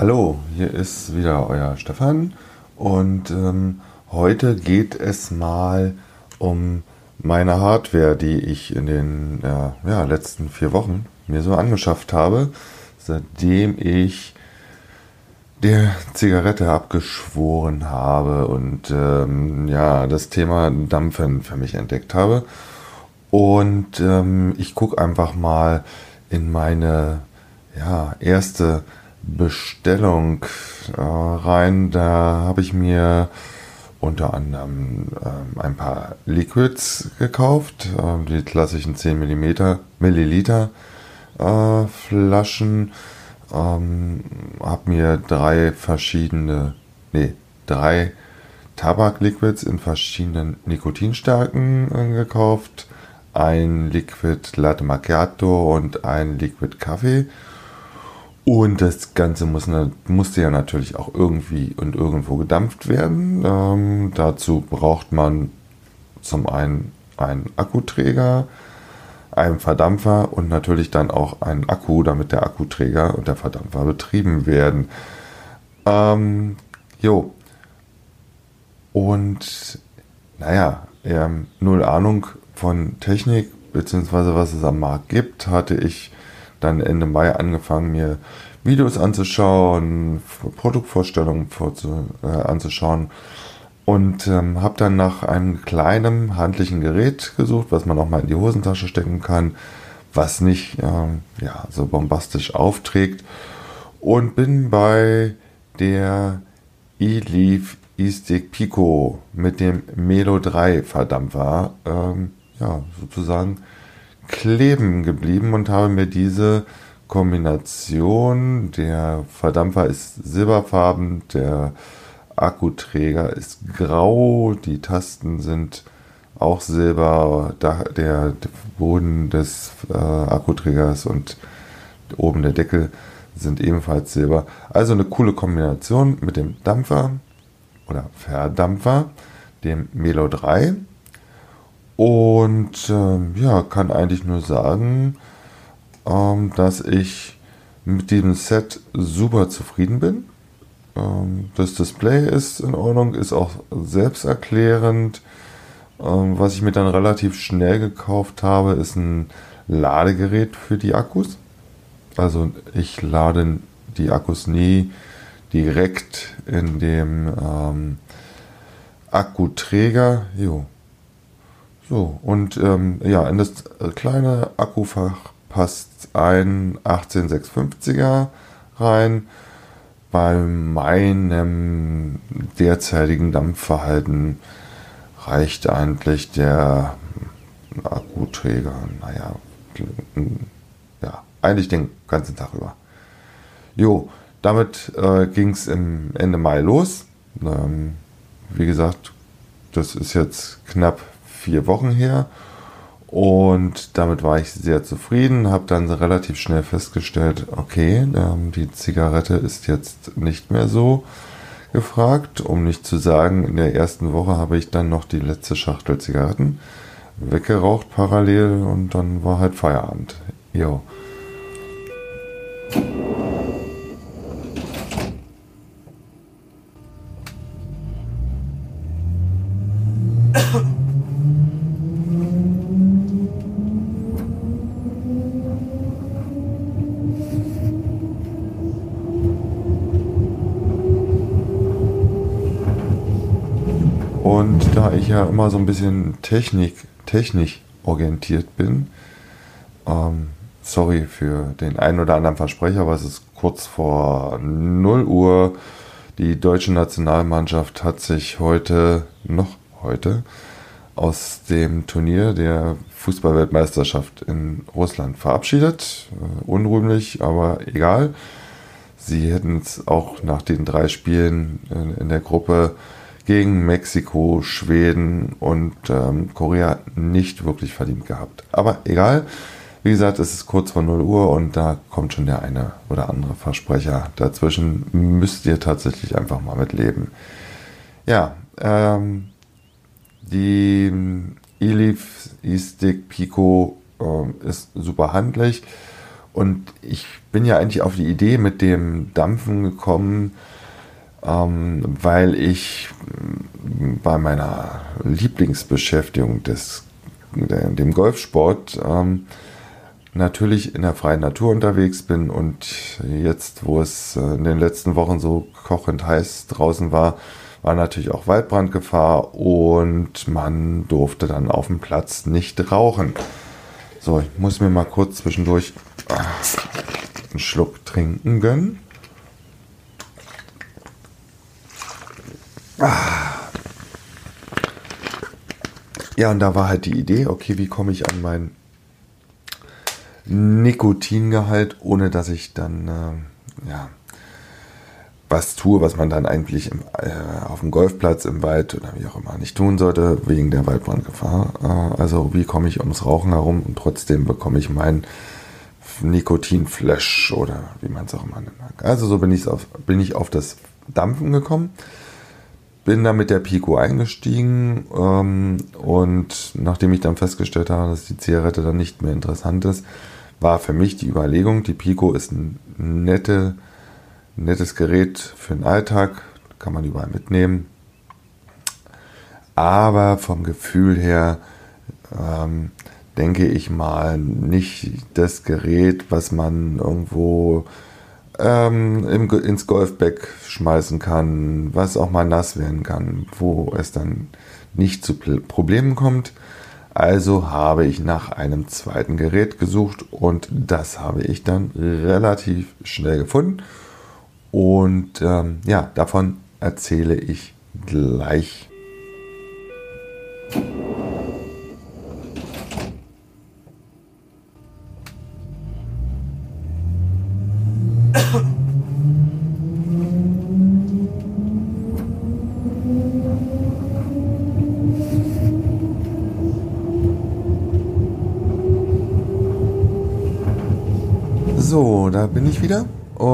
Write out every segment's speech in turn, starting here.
Hallo, hier ist wieder euer Stefan und ähm, heute geht es mal um meine Hardware, die ich in den äh, ja, letzten vier Wochen mir so angeschafft habe, seitdem ich der Zigarette abgeschworen habe und ähm, ja das Thema Dampfen für mich entdeckt habe. Und ähm, ich gucke einfach mal in meine ja, erste Bestellung äh, rein. Da habe ich mir unter anderem äh, ein paar Liquids gekauft, äh, die klassischen 10 mm, Milliliter äh, Flaschen. Ähm, habe mir drei verschiedene, nee, drei Tabakliquids in verschiedenen Nikotinstärken äh, gekauft. Ein Liquid Latte Macchiato und ein Liquid Kaffee und das Ganze muss, musste ja natürlich auch irgendwie und irgendwo gedampft werden. Ähm, dazu braucht man zum einen einen Akkuträger, einen Verdampfer und natürlich dann auch einen Akku, damit der Akkuträger und der Verdampfer betrieben werden. Ähm, jo. Und naja, ähm, null Ahnung von Technik, beziehungsweise was es am Markt gibt, hatte ich dann Ende Mai angefangen, mir Videos anzuschauen, Produktvorstellungen vorzu, äh, anzuschauen. Und ähm, habe dann nach einem kleinen handlichen Gerät gesucht, was man auch mal in die Hosentasche stecken kann, was nicht ähm, ja, so bombastisch aufträgt. Und bin bei der eLeaf E-Stick Pico mit dem Melo 3 Verdampfer ähm, ja, sozusagen kleben geblieben und habe mir diese Kombination, der Verdampfer ist silberfarben, der Akkuträger ist grau, die Tasten sind auch silber, der Boden des äh, Akkuträgers und oben der Deckel sind ebenfalls silber. Also eine coole Kombination mit dem Dampfer oder Verdampfer, dem Melo 3 und ähm, ja, kann eigentlich nur sagen, ähm, dass ich mit diesem Set super zufrieden bin. Ähm, das Display ist in Ordnung, ist auch selbsterklärend. Ähm, was ich mir dann relativ schnell gekauft habe, ist ein Ladegerät für die Akkus. Also ich lade die Akkus nie direkt in dem ähm, Akkuträger. Jo, so, und ähm, ja, in das kleine Akkufach passt ein 18650er rein. Bei meinem derzeitigen Dampfverhalten reicht eigentlich der Akkuträger, naja, ja, eigentlich den ganzen Tag über. Jo, damit äh, ging es Ende Mai los. Ähm, wie gesagt, das ist jetzt knapp vier Wochen her. Und damit war ich sehr zufrieden, habe dann relativ schnell festgestellt, okay, ähm, die Zigarette ist jetzt nicht mehr so gefragt. Um nicht zu sagen, in der ersten Woche habe ich dann noch die letzte Schachtel Zigaretten weggeraucht parallel und dann war halt Feierabend. Jo. Immer so ein bisschen Technik, technisch orientiert bin, ähm, sorry für den einen oder anderen Versprecher, aber es ist kurz vor 0 Uhr. Die deutsche Nationalmannschaft hat sich heute, noch heute, aus dem Turnier der Fußballweltmeisterschaft in Russland verabschiedet. Äh, unrühmlich, aber egal. Sie hätten es auch nach den drei Spielen in, in der Gruppe gegen Mexiko, Schweden und ähm, Korea nicht wirklich verdient gehabt. Aber egal, wie gesagt, es ist kurz vor 0 Uhr und da kommt schon der eine oder andere Versprecher dazwischen. Müsst ihr tatsächlich einfach mal mit leben. Ja, ähm, die Elif E-Stick Pico äh, ist super handlich Und ich bin ja eigentlich auf die Idee mit dem Dampfen gekommen, ähm, weil ich bei meiner Lieblingsbeschäftigung des, dem Golfsport ähm, natürlich in der freien Natur unterwegs bin und jetzt, wo es äh, in den letzten Wochen so kochend heiß draußen war, war natürlich auch Waldbrandgefahr und man durfte dann auf dem Platz nicht rauchen. So, ich muss mir mal kurz zwischendurch einen Schluck trinken gönnen. Ja, und da war halt die Idee, okay, wie komme ich an meinen Nikotingehalt, ohne dass ich dann äh, ja, was tue, was man dann eigentlich im, äh, auf dem Golfplatz im Wald oder wie auch immer nicht tun sollte, wegen der Waldbrandgefahr. Äh, also wie komme ich ums Rauchen herum und trotzdem bekomme ich mein Nikotinflash oder wie man es auch immer nennt. Also so bin, auf, bin ich auf das Dampfen gekommen. Bin dann mit der Pico eingestiegen ähm, und nachdem ich dann festgestellt habe, dass die Zigarette dann nicht mehr interessant ist, war für mich die Überlegung, die Pico ist ein nette, nettes Gerät für den Alltag, kann man überall mitnehmen. Aber vom Gefühl her ähm, denke ich mal nicht das Gerät, was man irgendwo ähm, im, ins Golfback schmeißen kann, was auch mal nass werden kann, wo es dann nicht zu Problemen kommt. Also habe ich nach einem zweiten Gerät gesucht und das habe ich dann relativ schnell gefunden. Und ähm, ja, davon erzähle ich gleich.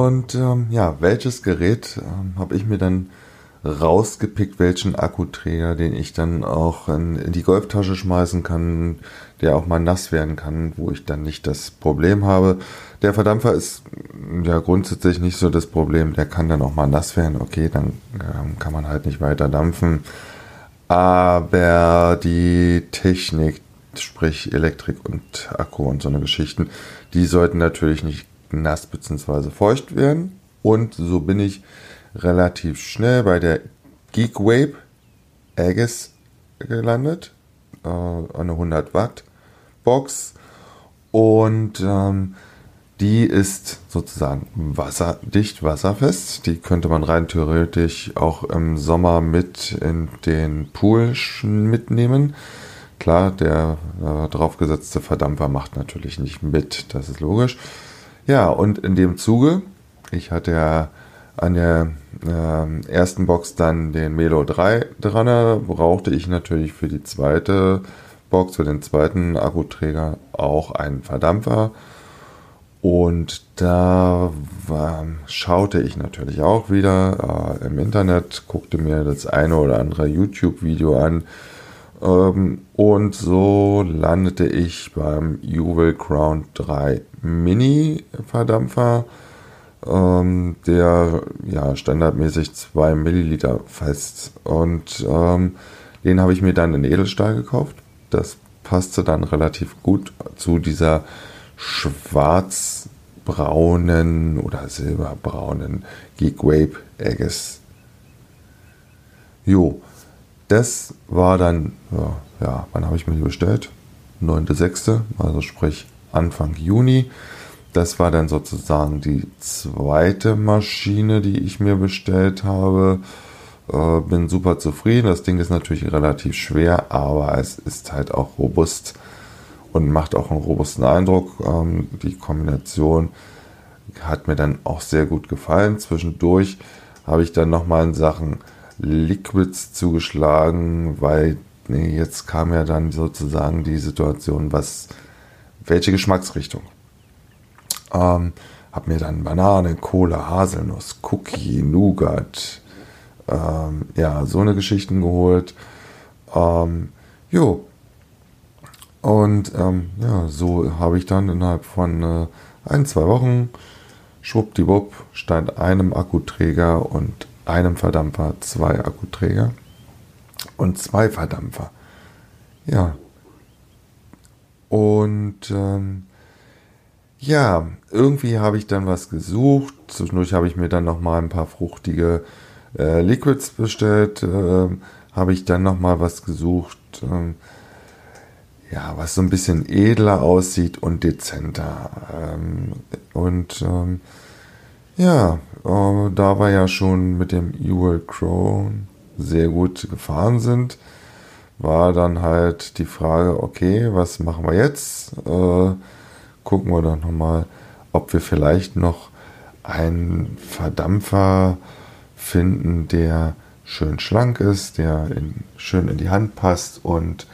Und ähm, ja, welches Gerät ähm, habe ich mir dann rausgepickt, welchen Akkuträger, den ich dann auch in, in, die Golftasche schmeißen kann, der auch mal nass werden kann, wo ich dann nicht das Problem habe. Der Verdampfer ist ja grundsätzlich nicht so das Problem, der kann dann auch mal nass werden, okay, dann ähm, kann man halt nicht weiter dampfen. Aber die Technik, sprich Elektrik und Akku und so eine Geschichten, die sollten natürlich nicht nass bzw. feucht werden. Und so bin ich relativ schnell bei der Geek Vape Aegis gelandet. Äh, eine 100 Watt Box. Und ähm, die ist sozusagen wasserdicht, wasserfest. Die könnte man rein theoretisch auch im Sommer mit in den Pool mitnehmen. Klar, der äh, draufgesetzte Verdampfer macht natürlich nicht mit, das ist logisch. Ja, und in dem Zuge, ich hatte ja an der äh, ersten Box dann den Melo 3 dran, brauchte ich natürlich für die zweite Box, für den zweiten Akkuträger auch einen Verdampfer. Und da war, schaute ich natürlich auch wieder äh, im Internet, guckte mir das eine oder andere YouTube-Video an, und so landete ich beim Juwel Crown 3 Mini Verdampfer, ähm, der ja standardmäßig 2 Milliliter fest. Und ähm, den habe ich mir dann in Edelstahl gekauft. Das passte dann relativ gut zu dieser schwarzbraunen oder silberbraunen Geek Vape Eggs. Jo, das war dann, ja, wann habe ich mir die bestellt? 9.6., also sprich Anfang Juni. Das war dann sozusagen die zweite Maschine, die ich mir bestellt habe. Äh, bin super zufrieden. Das Ding ist natürlich relativ schwer, aber es ist halt auch robust und macht auch einen robusten Eindruck. Ähm, die Kombination hat mir dann auch sehr gut gefallen. Zwischendurch habe ich dann nochmal in Sachen Liquids zugeschlagen, weil nee, jetzt kam ja dann sozusagen die Situation, was welche Geschmacksrichtung. Ähm, hab mir dann Banane, Cola, Haselnuss, Cookie, Nougat, ähm, ja, so eine Geschichten geholt. Ähm, jo. Und ähm, ja, so habe ich dann innerhalb von äh, ein, zwei Wochen, schwuppdiwupp, stand einem Akkuträger und einem Verdampfer zwei Akkuträger und zwei Verdampfer. Ja. Und ähm, ja, irgendwie habe ich dann was gesucht. Zwischendurch habe ich mir dann noch mal ein paar fruchtige äh, Liquids bestellt. Äh, habe ich dann noch mal was gesucht. Äh, ja, was so ein bisschen edler aussieht und dezenter. Ähm, und ähm, ja, äh, da wir ja schon mit dem Ewell Crown sehr gut gefahren sind, war dann halt die Frage, okay, was machen wir jetzt? Äh, gucken wir doch nochmal, ob wir vielleicht noch einen Verdampfer finden, der schön schlank ist, der in, schön in die Hand passt und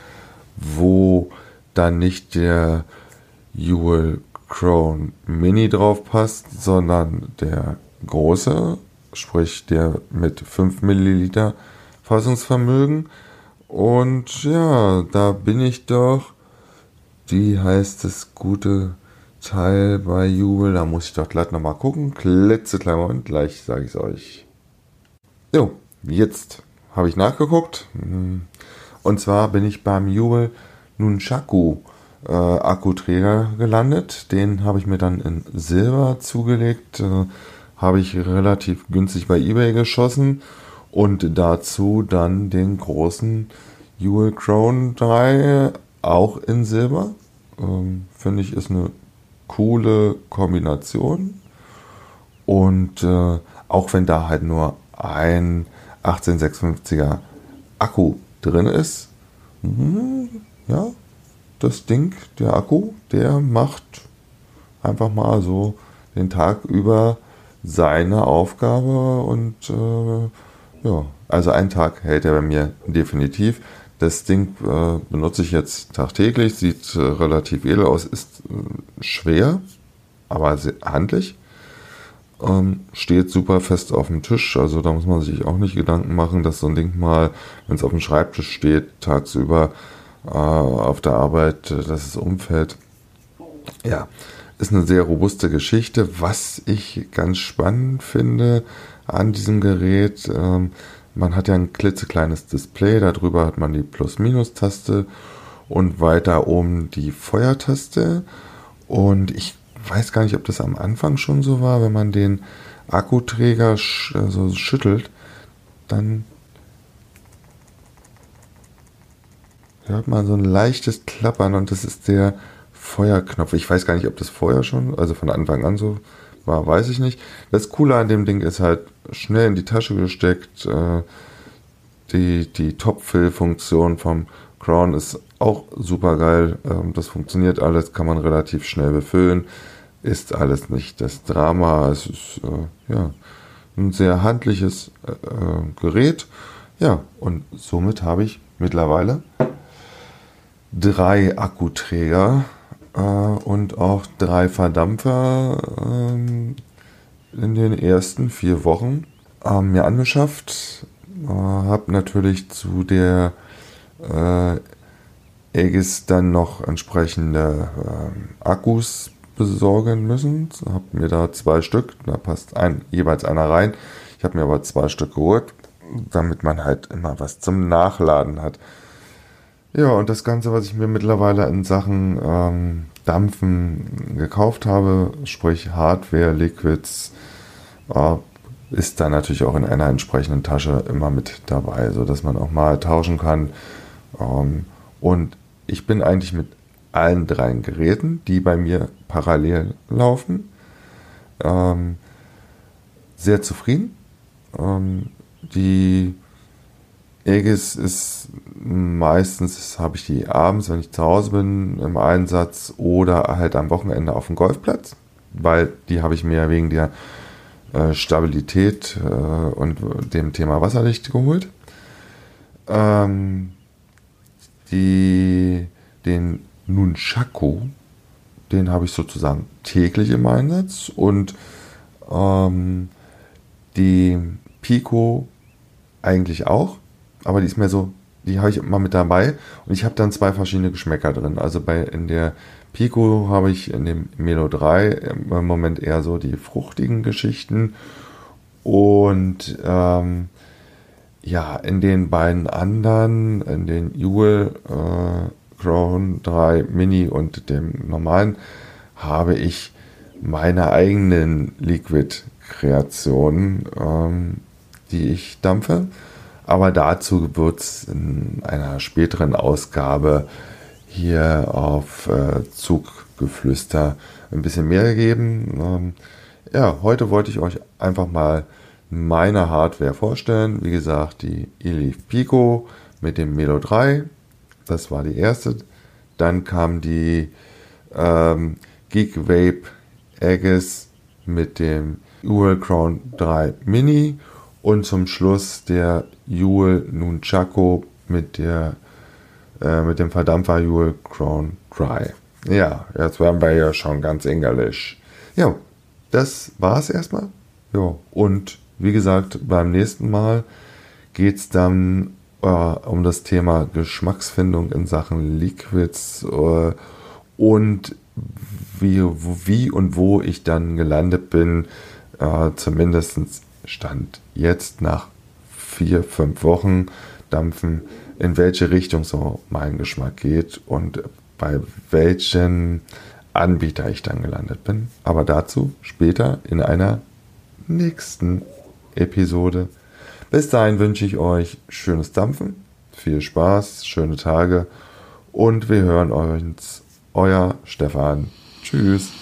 wo dann nicht der Jewel Crown Mini drauf passt, sondern der große, sprich der mit 5 Milliliter Fassungsvermögen. Und ja, da bin ich doch. Wie heißt das gute Teil bei Jubel? Da muss ich doch gleich nochmal gucken. Klitzekleiner Moment, gleich sage ich es euch. Jo, jetzt habe ich nachgeguckt. Und zwar bin ich beim Jubel Nunchaku äh, Akkuträger gelandet. Den habe ich mir dann in Silber zugelegt. Äh, habe ich relativ günstig bei eBay geschossen. Und dazu dann den großen Jewel Crown 3 auch in Silber. Ähm, Finde ich ist eine coole Kombination. Und äh, auch wenn da halt nur ein 1856er Akku drin ist, mh, ja, das Ding, der Akku, der macht einfach mal so den Tag über seine Aufgabe und äh, ja, also einen Tag hält er bei mir definitiv. Das Ding äh, benutze ich jetzt tagtäglich, sieht äh, relativ edel aus, ist äh, schwer, aber handlich. Ähm, steht super fest auf dem Tisch, also da muss man sich auch nicht Gedanken machen, dass so ein Ding mal, wenn es auf dem Schreibtisch steht, tagsüber auf der Arbeit, äh, dass es umfällt. Ja, ist eine sehr robuste Geschichte. Was ich ganz spannend finde an diesem Gerät, ähm, man hat ja ein klitzekleines Display, darüber hat man die Plus-Minus-Taste und weiter oben die Feuertaste. Und ich weiß gar nicht, ob das am Anfang schon so war, wenn man den Akkuträger sch also schüttelt, dann hört man so ein leichtes Klappern und das ist der Feuerknopf. Ich weiß gar nicht, ob das vorher schon, also von Anfang an so war, weiß ich nicht. Das Coole an dem Ding ist halt schnell in die Tasche gesteckt. Äh, die die Top-Fill-Funktion vom Crown ist auch super geil. Ähm, das funktioniert alles, kann man relativ schnell befüllen. Ist alles nicht das Drama. Es ist äh, ja ein sehr handliches äh, Gerät. Ja, und somit habe ich mittlerweile drei Akkuträger äh, und auch drei Verdampfer äh, in den ersten vier Wochen äh, mir angeschafft. habe natürlich zu der äh, Aegis dann noch entsprechende äh, Akkus besorgen müssen. Habe mir da zwei Stück, da passt ein, jeweils einer rein. Ich habe mir aber zwei Stück geholt, damit man halt immer was zum Nachladen hat. Ja, und das Ganze, was ich mir mittlerweile in Sachen ähm, Dampfen gekauft habe, sprich Hardware, Liquids, äh, ist dann natürlich auch in einer entsprechenden Tasche immer mit dabei, sodass man auch mal tauschen kann. Ähm, und ich bin eigentlich mit allen drei Geräten, die bei mir parallel laufen, ähm, sehr zufrieden. Ähm, die Aegis ist meistens, habe ich die abends, wenn ich zu Hause bin, im Einsatz oder halt am Wochenende auf dem Golfplatz, weil die habe ich mir wegen der äh, Stabilität äh, und dem Thema Wasserlicht geholt. Ähm, die, den Nunchaku, den habe ich sozusagen täglich im Einsatz und ähm, die Pico eigentlich auch aber die ist mehr so die habe ich immer mit dabei und ich habe dann zwei verschiedene Geschmäcker drin. Also bei in der Pico habe ich in dem Melo 3 im Moment eher so die fruchtigen Geschichten und ähm, ja, in den beiden anderen, in den Jewel äh, Crown 3 Mini und dem normalen, habe ich meine eigenen Liquid-Kreationen, ähm, die ich dampfe. Aber dazu wird es in einer späteren Ausgabe hier auf äh, Zuggeflüster ein bisschen mehr geben. Ähm, ja, heute wollte ich euch einfach mal meine Hardware vorstellen. Wie gesagt, die Elif Pico mit dem Melo 3. Das war die erste. Dann kam die ähm, Geek Vape Aegis mit dem Ural Crown 3 Mini und zum Schluss der Jule Nunchaku mit der äh, mit dem Verdampfer Jule Crown Dry. Ja, jetzt werden wir ja schon ganz englisch. Ja, das war's erstmal. Ja, und wie gesagt, beim nächsten Mal geht's dann äh, um das Thema Geschmacksfindung in Sachen Liquids äh, und wie, wie und wo ich dann gelandet bin, äh, zumindest Stand jetzt nach vier, fünf Wochen dampfen, in welche Richtung so mein Geschmack geht und bei welchen Anbieter ich dann gelandet bin. Aber dazu später in einer nächsten Episode. Bis dahin wünsche ich euch schönes Dampfen, viel Spaß, schöne Tage und wir hören uns. Euer Stefan. Tschüss.